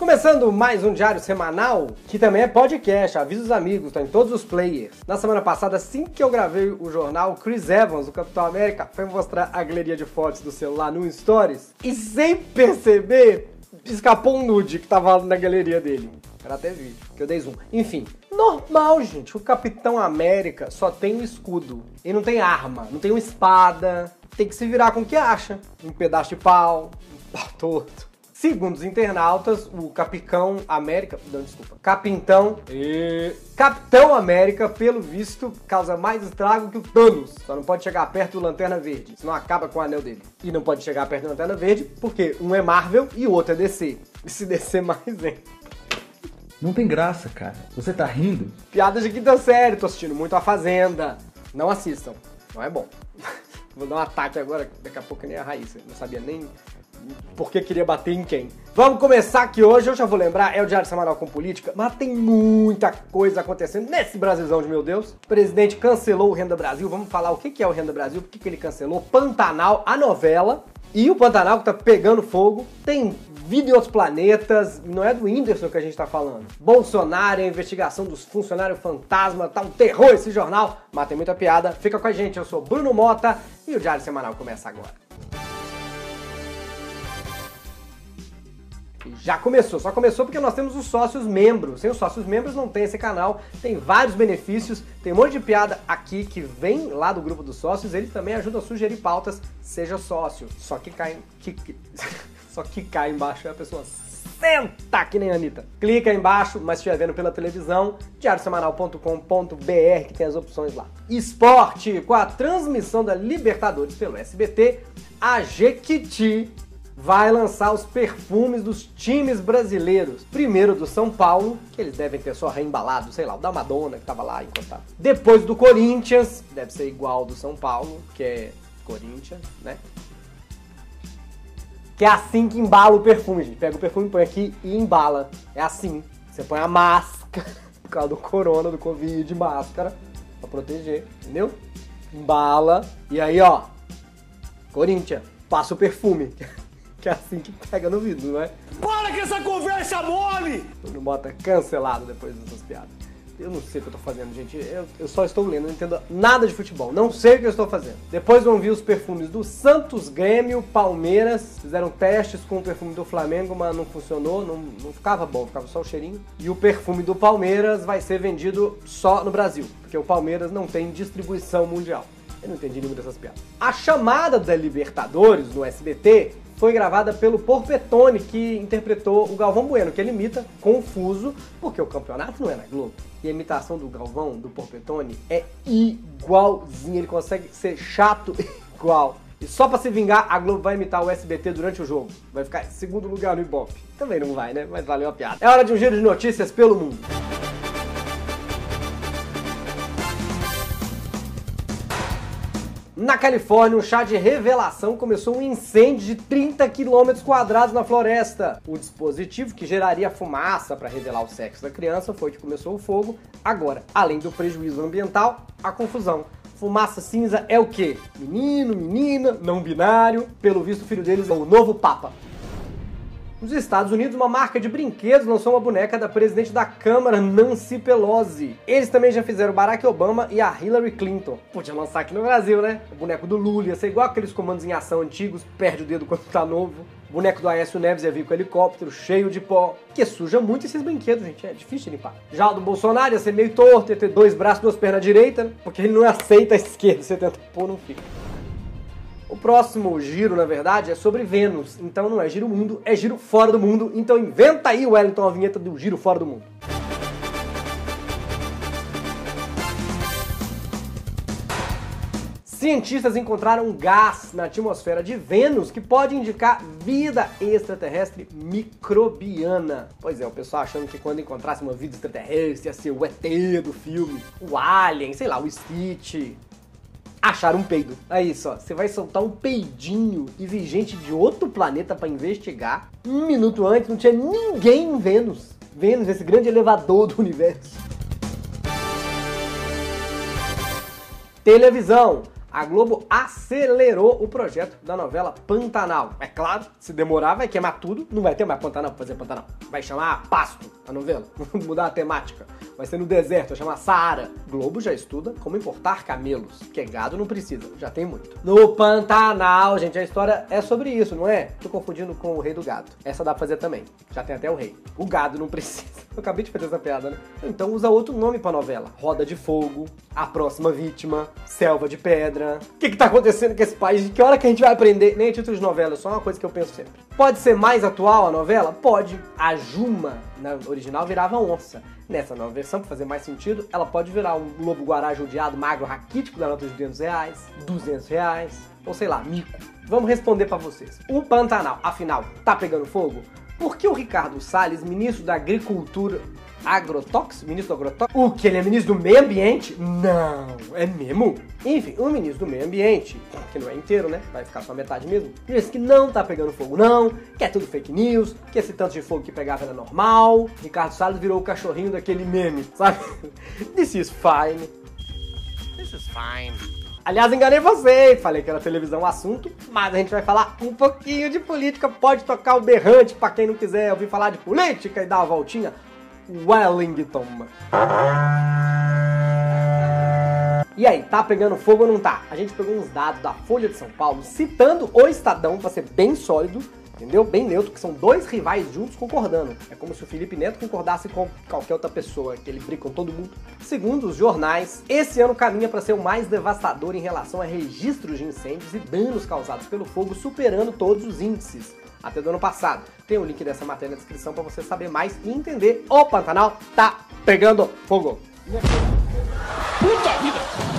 Começando mais um diário semanal, que também é podcast, avisa os amigos, tá em todos os players. Na semana passada, assim que eu gravei o jornal, Chris Evans, o Capitão América, foi mostrar a galeria de fotos do celular no Stories e sem perceber, escapou um nude que tava na galeria dele. Era até vídeo, que eu dei zoom. Enfim, normal, gente. O Capitão América só tem um escudo. E não tem arma, não tem uma espada. Tem que se virar com o que acha. Um pedaço de pau, um pau torto. Segundo os internautas, o Capicão América. Não, desculpa. Capitão. E... Capitão América, pelo visto, causa mais estrago que o Thanos. Só não pode chegar perto do Lanterna Verde, senão acaba com o anel dele. E não pode chegar perto do Lanterna Verde, porque um é Marvel e o outro é DC. E se DC mais vem. Não tem graça, cara. Você tá rindo? Piadas de quinta série, tô assistindo muito A Fazenda. Não assistam, não é bom. Vou dar um ataque agora, daqui a pouco nem a Raíssa. Não sabia nem porque queria bater em quem. Vamos começar aqui hoje, eu já vou lembrar, é o Diário Semanal com Política, mas tem muita coisa acontecendo nesse Brasilzão de meu Deus. O presidente cancelou o Renda Brasil, vamos falar o que é o Renda Brasil, por que ele cancelou. Pantanal, a novela, e o Pantanal que tá pegando fogo, tem vida em outros planetas, não é do Whindersson que a gente tá falando. Bolsonaro, a investigação dos funcionários fantasma, tá um terror esse jornal, mas tem muita piada. Fica com a gente, eu sou Bruno Mota e o Diário Semanal começa agora. Já começou, só começou porque nós temos os sócios membros. Sem os sócios membros não tem esse canal, tem vários benefícios, tem um monte de piada aqui que vem lá do grupo dos sócios, eles também ajudam a sugerir pautas, seja sócio. Só que cai, que, que, só que cai embaixo é a pessoa senta que nem a Anitta. Clica aí embaixo, mas estiver vendo pela televisão, diariosemanal.com.br que tem as opções lá. Esporte, com a transmissão da Libertadores pelo SBT, a Jequiti vai lançar os perfumes dos times brasileiros. Primeiro do São Paulo, que eles devem ter só reembalado, sei lá, o da Madonna que tava lá encostado. Depois do Corinthians, deve ser igual do São Paulo, que é Corinthians, né? Que é assim que embala o perfume, gente. Pega o perfume, põe aqui e embala. É assim. Você põe a máscara, por causa do corona, do Covid, máscara, pra proteger, entendeu? Embala. E aí, ó, Corinthians, passa o perfume. Que é assim que pega no vidro, não é? Para com essa conversa mole! Não bota cancelado depois dessas piadas. Eu não sei o que eu tô fazendo, gente. Eu, eu, só estou lendo, não entendo nada de futebol. Não sei o que eu estou fazendo. Depois vão vir os perfumes do Santos, Grêmio, Palmeiras. Fizeram testes com o perfume do Flamengo, mas não funcionou. Não, não ficava bom, ficava só o cheirinho. E o perfume do Palmeiras vai ser vendido só no Brasil, porque o Palmeiras não tem distribuição mundial. Eu não entendi nenhuma dessas piadas. A chamada da Libertadores no SBT foi gravada pelo Porpetone, que interpretou o Galvão Bueno, que ele imita confuso, porque o campeonato não é na Globo. E a imitação do Galvão, do Porpetone, é igualzinho. Ele consegue ser chato igual. E só para se vingar, a Globo vai imitar o SBT durante o jogo. Vai ficar em segundo lugar no Ibope. Também não vai, né? Mas valeu a piada. É hora de um giro de notícias pelo mundo. Na Califórnia, um chá de revelação começou um incêndio de 30 km quadrados na floresta. O dispositivo que geraria fumaça para revelar o sexo da criança foi que começou o fogo. Agora, além do prejuízo ambiental, a confusão. Fumaça cinza é o quê? Menino, menina, não binário. Pelo visto, o filho deles é o novo Papa. Nos Estados Unidos, uma marca de brinquedos lançou uma boneca da presidente da Câmara, Nancy Pelosi. Eles também já fizeram Barack Obama e a Hillary Clinton. Podia lançar aqui no Brasil, né? O boneco do Lula ia ser igual aqueles comandos em ação antigos, perde o dedo quando tá novo. O boneco do Aécio Neves ia vir com helicóptero, cheio de pó. Que suja muito esses brinquedos, gente. É difícil limpar. Já o do Bolsonaro ia ser meio torto, ia ter dois braços, duas pernas direita, né? Porque ele não aceita a esquerda. Você tenta pôr, não fica. O próximo giro, na verdade, é sobre Vênus. Então não é giro mundo, é giro fora do mundo. Então inventa aí, Wellington, a vinheta do giro fora do mundo. Cientistas encontraram gás na atmosfera de Vênus que pode indicar vida extraterrestre microbiana. Pois é, o pessoal achando que quando encontrasse uma vida extraterrestre ia ser o ET do filme, o Alien, sei lá, o Stitch achar um peido. Aí só, você vai soltar um peidinho e vir gente de outro planeta para investigar. Um minuto antes não tinha ninguém em Vênus. Vênus, esse grande elevador do universo. Televisão. A Globo acelerou o projeto da novela Pantanal. É claro, se demorar vai queimar tudo, não vai ter mais Pantanal pra fazer Pantanal. Vai chamar Pasto a novela, mudar a temática. Vai ser no deserto, vai chamar Saara. Globo já estuda como importar camelos, que gado não precisa, já tem muito. No Pantanal, gente, a história é sobre isso, não é? Tô confundindo com o Rei do Gado. Essa dá pra fazer também, já tem até o rei. O gado não precisa. Eu acabei de fazer essa piada, né? Então usa outro nome pra novela. Roda de Fogo, A Próxima Vítima, Selva de Pedra. O que que tá acontecendo com esse país? De que hora que a gente vai aprender? Nem título de novela, é só uma coisa que eu penso sempre. Pode ser mais atual a novela? Pode. A Juma, na original, virava onça. Nessa nova versão, pra fazer mais sentido, ela pode virar um lobo guará judiado, magro, raquítico, da nota de 200 reais, 200 reais, ou sei lá, mico. Vamos responder pra vocês. O Pantanal, afinal, tá pegando fogo? Por que o Ricardo Salles, ministro da Agricultura, Agrotóxico? Ministro do Agrotóxico? O que? Ele é ministro do Meio Ambiente? Não, é mesmo? Enfim, o ministro do Meio Ambiente, que não é inteiro, né? Vai ficar só metade mesmo, disse que não tá pegando fogo, não, que é tudo fake news, que esse tanto de fogo que pegava era normal. Ricardo Salles virou o cachorrinho daquele meme, sabe? This is fine. This is fine. Aliás, enganei vocês, falei que era televisão o assunto, mas a gente vai falar um pouquinho de política. Pode tocar o berrante pra quem não quiser ouvir falar de política e dar uma voltinha. Wellington. E aí, tá pegando fogo ou não tá? A gente pegou uns dados da Folha de São Paulo citando o Estadão pra ser bem sólido, entendeu? Bem neutro, que são dois rivais juntos concordando. É como se o Felipe Neto concordasse com qualquer outra pessoa, que ele briga com todo mundo. Segundo os jornais, esse ano caminha para ser o mais devastador em relação a registros de incêndios e danos causados pelo fogo, superando todos os índices. Até do ano passado. Tem o link dessa matéria na descrição para você saber mais e entender. O Pantanal tá pegando fogo. Puta vida!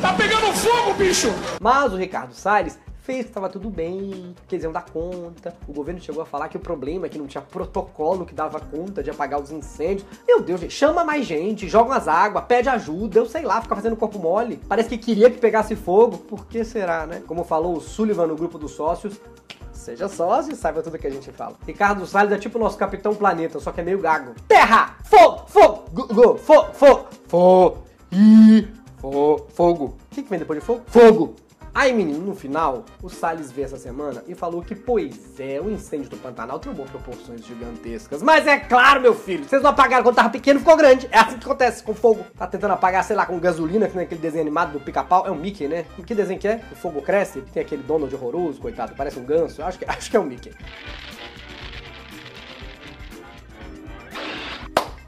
Tá pegando fogo, bicho! Mas o Ricardo Salles fez que estava tudo bem, que eles iam dar conta. O governo chegou a falar que o problema é que não tinha protocolo que dava conta de apagar os incêndios. Meu Deus, gente, chama mais gente, joga umas águas, pede ajuda, eu sei lá, fica fazendo corpo mole. Parece que queria que pegasse fogo. Por que será, né? Como falou o Sullivan no grupo dos sócios, Seja sócio e saiba tudo que a gente fala. Ricardo Salles é tipo o nosso Capitão Planeta, só que é meio gago. Terra! Fogo! Fogo! Fogo! Fogo! Fogo! Fogo! Fogo! Fogo! O que, que vem depois de fogo? Fogo! Aí, menino, no final, o Salles veio essa semana e falou que, pois é, o incêndio do Pantanal tomou proporções gigantescas. Mas é claro, meu filho, vocês não apagaram quando tava pequeno, ficou grande. É assim que acontece com fogo. Tá tentando apagar, sei lá, com gasolina, que nem aquele desenho animado do pica-pau. É um Mickey, né? Que desenho que é? O fogo cresce, tem aquele Donald horroroso, coitado, parece um ganso. Acho que, acho que é o Mickey.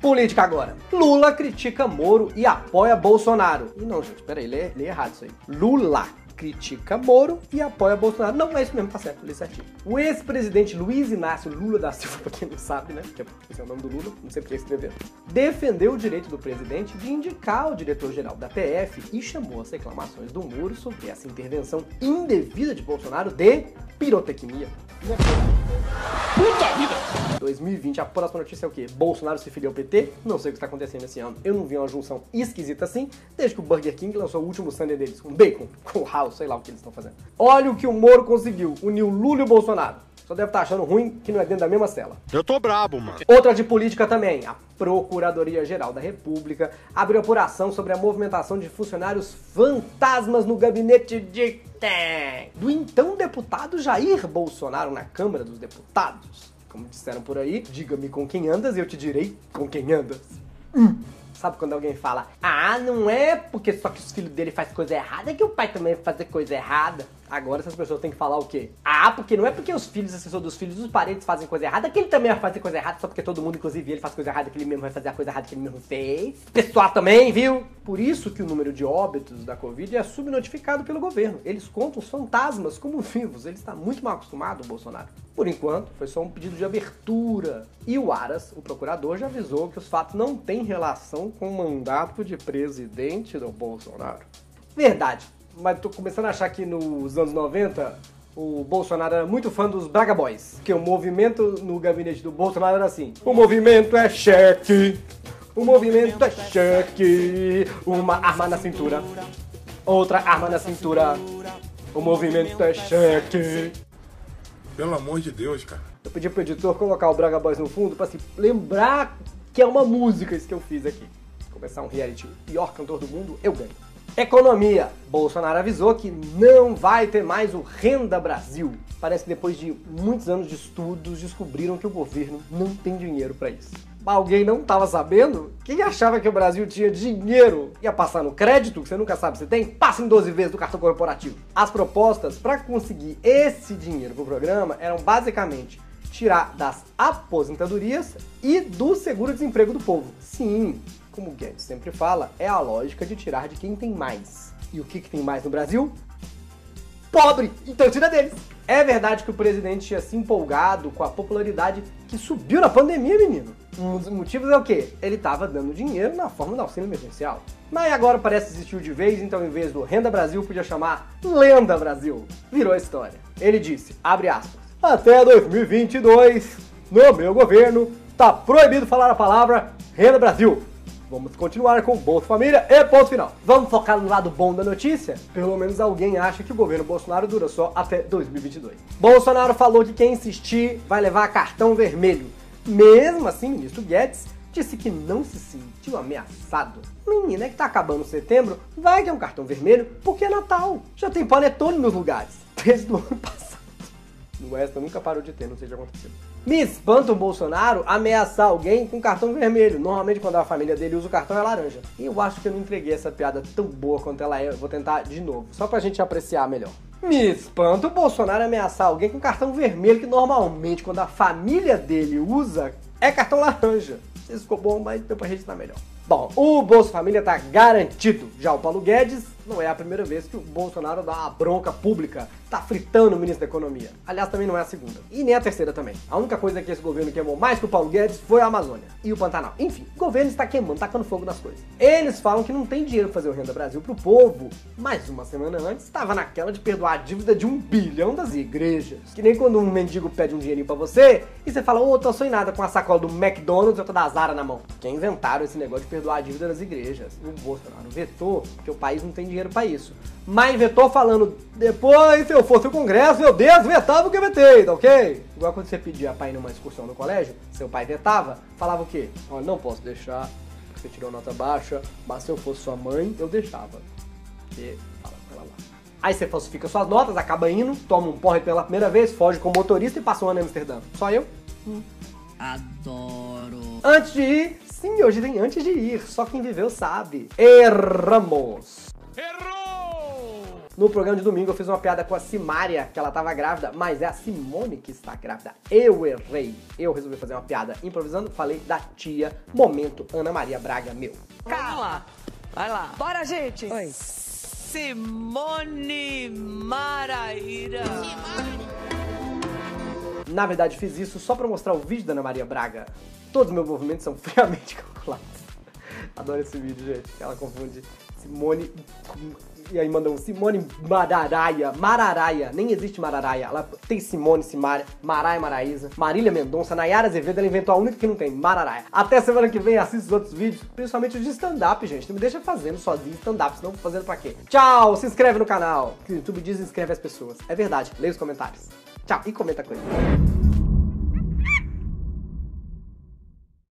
Política agora. Lula critica Moro e apoia Bolsonaro. E não, gente, peraí, lê, lê errado isso aí. Lula critica Moro e apoia Bolsonaro. Não, é isso mesmo, tá certo, certinho. O ex-presidente Luiz Inácio Lula da Silva, pra quem não sabe, né? Que esse é o nome do Lula, não sei porque escrever. Defendeu o direito do presidente de indicar o diretor-geral da PF e chamou as reclamações do Moro sobre essa intervenção indevida de Bolsonaro de pirotecnia. Puta vida! 2020, a próxima notícia é o quê? Bolsonaro se filiou ao PT? Não sei o que está acontecendo esse ano. Eu não vi uma junção esquisita assim, desde que o Burger King lançou o último sundae deles, com bacon, com house, sei lá o que eles estão fazendo. Olha o que o Moro conseguiu, uniu Lula e o Bolsonaro. Só deve estar achando ruim que não é dentro da mesma cela. Eu tô brabo, mano. Outra de política também. A Procuradoria-Geral da República abriu apuração sobre a movimentação de funcionários fantasmas no gabinete de do então deputado Jair Bolsonaro na Câmara dos Deputados. Como disseram por aí, diga-me com quem andas e eu te direi com quem andas. Hum. Sabe quando alguém fala, ah, não é porque só que os filhos dele faz coisa errada que o pai também vai fazer coisa errada? Agora essas pessoas têm que falar o quê? Ah, porque não é porque os filhos, assessor dos filhos, os parentes fazem coisa errada que ele também vai fazer coisa errada, só porque todo mundo, inclusive ele, faz coisa errada que ele mesmo vai fazer a coisa errada que ele mesmo fez. Pessoal também, viu? Por isso que o número de óbitos da Covid é subnotificado pelo governo. Eles contam os fantasmas como vivos. Ele está muito mal acostumado, o Bolsonaro. Por enquanto, foi só um pedido de abertura. E o Aras, o procurador, já avisou que os fatos não têm relação com o mandato de presidente do Bolsonaro. Verdade mas tô começando a achar que nos anos 90 o Bolsonaro era muito fã dos Braga Boys. Que o movimento no gabinete do Bolsonaro era assim: o movimento é cheque, o movimento é cheque, uma arma na cintura, outra arma na cintura, o movimento é cheque. Pelo amor de Deus, cara. Eu pedi pro editor colocar o Braga Boys no fundo pra se lembrar que é uma música isso que eu fiz aqui. Começar um reality pior cantor do mundo, eu ganho. Economia. Bolsonaro avisou que não vai ter mais o Renda Brasil. Parece que depois de muitos anos de estudos descobriram que o governo não tem dinheiro para isso. Alguém não estava sabendo? Quem achava que o Brasil tinha dinheiro ia passar no crédito, que você nunca sabe se tem? Passa em 12 vezes do cartão corporativo. As propostas para conseguir esse dinheiro pro programa eram basicamente tirar das aposentadorias e do seguro-desemprego do povo. Sim, como o Guedes sempre fala, é a lógica de tirar de quem tem mais. E o que, que tem mais no Brasil? Pobre! Então tira deles! É verdade que o presidente tinha se empolgado com a popularidade que subiu na pandemia, menino. Um dos motivos é o quê? Ele estava dando dinheiro na forma do auxílio emergencial. Mas agora parece desistir de vez, então em vez do Renda Brasil, podia chamar Lenda Brasil. Virou história. Ele disse, abre aspas, até 2022, no meu governo, tá proibido falar a palavra Renda Brasil. Vamos continuar com Bolsa Família e ponto final. Vamos focar no lado bom da notícia? Pelo menos alguém acha que o governo Bolsonaro dura só até 2022. Bolsonaro falou que quem insistir vai levar cartão vermelho. Mesmo assim, ministro Guedes disse que não se sentiu ameaçado. Menina, é que tá acabando setembro, vai ter um cartão vermelho porque é Natal. Já tem panetone nos lugares. Desde o ano passado. No Extra nunca parou de ter, não sei o que aconteceu. Me espanta o Bolsonaro ameaçar alguém com cartão vermelho. Normalmente, quando a família dele usa o cartão, é laranja. E eu acho que eu não entreguei essa piada tão boa quanto ela é. Eu vou tentar de novo, só pra gente apreciar melhor. Me espanta o Bolsonaro ameaçar alguém com cartão vermelho, que normalmente, quando a família dele usa, é cartão laranja. Se ficou bom, mas deu pra registrar melhor. Bom, o Bolsa Família tá garantido. Já o Paulo Guedes não é a primeira vez que o Bolsonaro dá uma bronca pública, tá fritando o ministro da Economia. Aliás, também não é a segunda. E nem a terceira também. A única coisa que esse governo queimou mais que o Paulo Guedes foi a Amazônia e o Pantanal. Enfim, o governo está queimando, tacando fogo nas coisas. Eles falam que não tem dinheiro pra fazer o Renda Brasil pro povo, mas uma semana antes estava naquela de perdoar a dívida de um bilhão das igrejas. Que nem quando um mendigo pede um dinheirinho pra você e você fala, ô, oh, tô sem nada com a sacola do McDonald's e outra da Zara na mão. Quem inventaram esse negócio de perdoar a dívida das igrejas? O Bolsonaro vetou, porque o país não tem dinheiro para isso. Mas vetou falando, depois, se eu fosse o Congresso, eu desvetava o que eu vetei, tá ok? Igual quando você pedia pra ir numa excursão no colégio, seu pai vetava, falava o quê? Olha, não posso deixar, porque você tirou nota baixa, mas se eu fosse sua mãe, eu deixava. E fala com ela lá. Aí você falsifica suas notas, acaba indo, toma um porre pela primeira vez, foge com o motorista e passa um ano em Amsterdã. Só eu? Hum. Adoro. Antes de ir, sim, hoje tem antes de ir, só quem viveu sabe. Erramos. Errou! No programa de domingo eu fiz uma piada com a Simária, que ela tava grávida, mas é a Simone que está grávida. Eu errei. Eu resolvi fazer uma piada improvisando, falei da tia, momento Ana Maria Braga, meu. Calma lá. Vai lá. Bora, gente! Oi. Simone Maraíra. Na verdade, fiz isso só pra mostrar o vídeo da Ana Maria Braga. Todos os meus movimentos são friamente calculados. Adoro esse vídeo, gente. Ela confunde Simone. E aí manda um Simone Mararaia. Mararaia. Nem existe Mararaia. Ela tem Simone, Simária, Maraia Maraísa, Marília Mendonça, Nayara Azevedo. Ela inventou a única que não tem, Mararaia. Até semana que vem, assista os outros vídeos, principalmente os de stand-up, gente. Não me deixa fazendo sozinho stand-up, senão fazendo pra quê? Tchau! Se inscreve no canal. O YouTube diz inscreve as pessoas. É verdade. Leia os comentários. Tchau. E comenta coisa.